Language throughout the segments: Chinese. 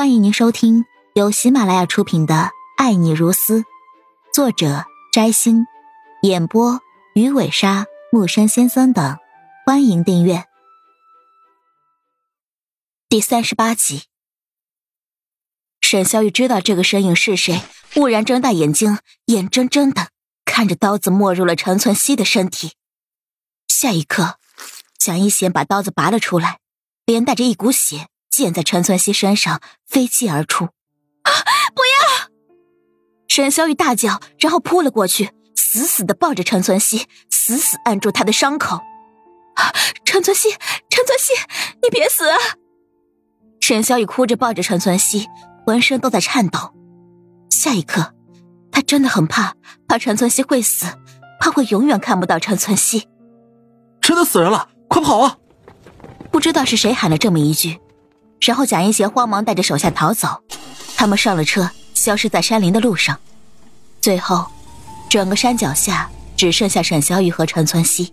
欢迎您收听由喜马拉雅出品的《爱你如斯》，作者摘星，演播鱼尾鲨、木山先生等。欢迎订阅第三十八集。沈小雨知道这个身影是谁，蓦然睁大眼睛，眼睁睁的看着刀子没入了陈存希的身体。下一刻，蒋一贤把刀子拔了出来，连带着一股血。溅在陈存希身上，飞击而出。啊！不要！沈小雨大叫，然后扑了过去，死死的抱着陈存希，死死按住他的伤口。陈存希，陈存希，你别死！啊！沈小雨哭着抱着陈存希，浑身都在颤抖。下一刻，他真的很怕，怕陈存希会死，怕会永远看不到陈存希。真的死人了，快跑啊！不知道是谁喊了这么一句。然后贾一贤慌忙带着手下逃走，他们上了车，消失在山林的路上。最后，整个山脚下只剩下沈小雨和陈存希。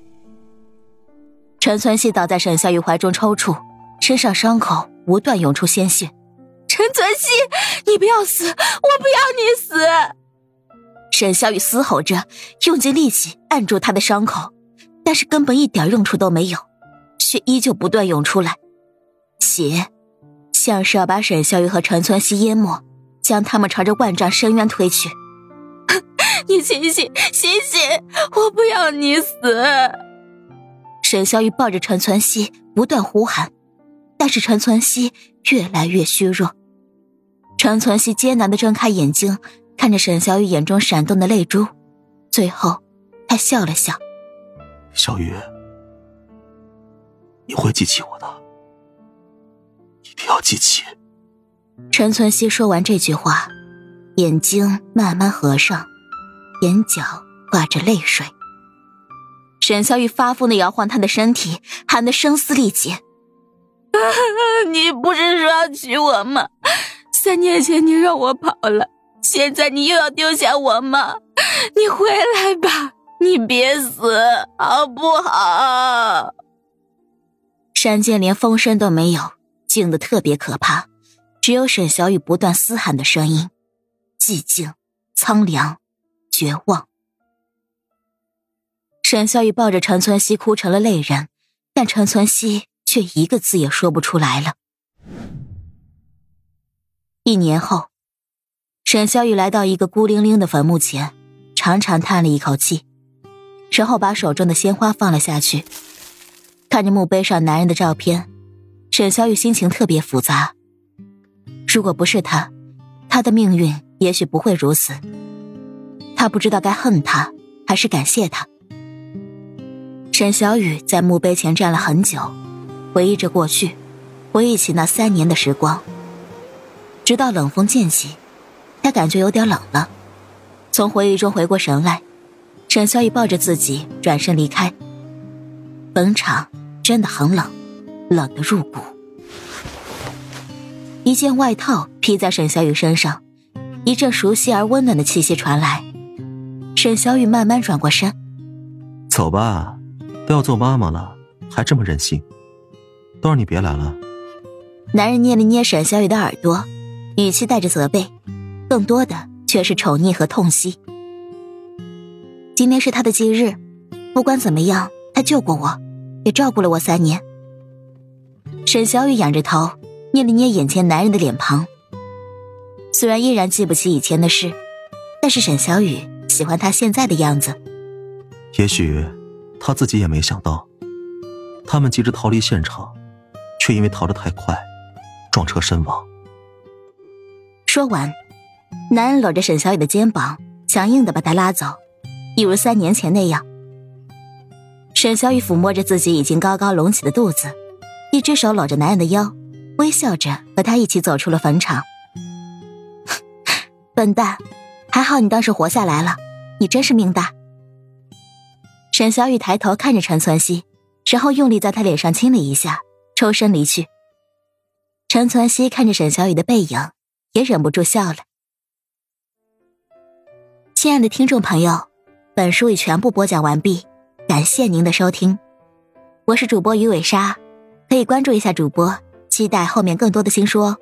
陈存希倒在沈小雨怀中抽搐，身上伤口不断涌出鲜血。陈存希，你不要死，我不要你死！沈小雨嘶吼着，用尽力气按住他的伤口，但是根本一点用处都没有，血依旧不断涌出来，血。像是要把沈小雨和陈存希淹没，将他们朝着万丈深渊推去。你醒醒，醒醒！我不要你死！沈小雨抱着陈存希，不断呼喊，但是陈存希越来越虚弱。陈存希艰难的睁开眼睛，看着沈小雨眼中闪动的泪珠，最后，他笑了笑：“小雨，你会记起我的。”不要记起。陈存希说完这句话，眼睛慢慢合上，眼角挂着泪水。沈小雨发疯的摇晃他的身体，喊得声嘶力竭：“ 你不是说要娶我吗？三年前你让我跑了，现在你又要丢下我吗？你回来吧，你别死，好不好？”山间连风声都没有。静的特别可怕，只有沈小雨不断嘶喊的声音，寂静、苍凉、绝望。沈小雨抱着陈存希哭成了泪人，但陈存希却一个字也说不出来了。一年后，沈小雨来到一个孤零零的坟墓前，长长叹了一口气，然后把手中的鲜花放了下去，看着墓碑上男人的照片。沈小雨心情特别复杂。如果不是他，他的命运也许不会如此。他不知道该恨他还是感谢他。沈小雨在墓碑前站了很久，回忆着过去，回忆起那三年的时光。直到冷风渐起，他感觉有点冷了，从回忆中回过神来，沈小雨抱着自己转身离开。坟场真的很冷。冷得入骨，一件外套披在沈小雨身上，一阵熟悉而温暖的气息传来。沈小雨慢慢转过身，走吧，都要做妈妈了，还这么任性，都让你别来了。男人捏了捏沈小雨的耳朵，语气带着责备，更多的却是宠溺和痛惜。今天是他的忌日，不管怎么样，他救过我，也照顾了我三年。沈小雨仰着头，捏了捏眼前男人的脸庞。虽然依然记不起以前的事，但是沈小雨喜欢他现在的样子。也许他自己也没想到，他们急着逃离现场，却因为逃得太快，撞车身亡。说完，男人搂着沈小雨的肩膀，强硬的把她拉走，一如三年前那样。沈小雨抚摸着自己已经高高隆起的肚子。一只手搂着男人的腰，微笑着和他一起走出了坟场。笨蛋，还好你当时活下来了，你真是命大。沈小雨抬头看着陈存希，然后用力在他脸上亲了一下，抽身离去。陈存希看着沈小雨的背影，也忍不住笑了。亲爱的听众朋友，本书已全部播讲完毕，感谢您的收听，我是主播鱼尾鲨。可以关注一下主播，期待后面更多的新书哦。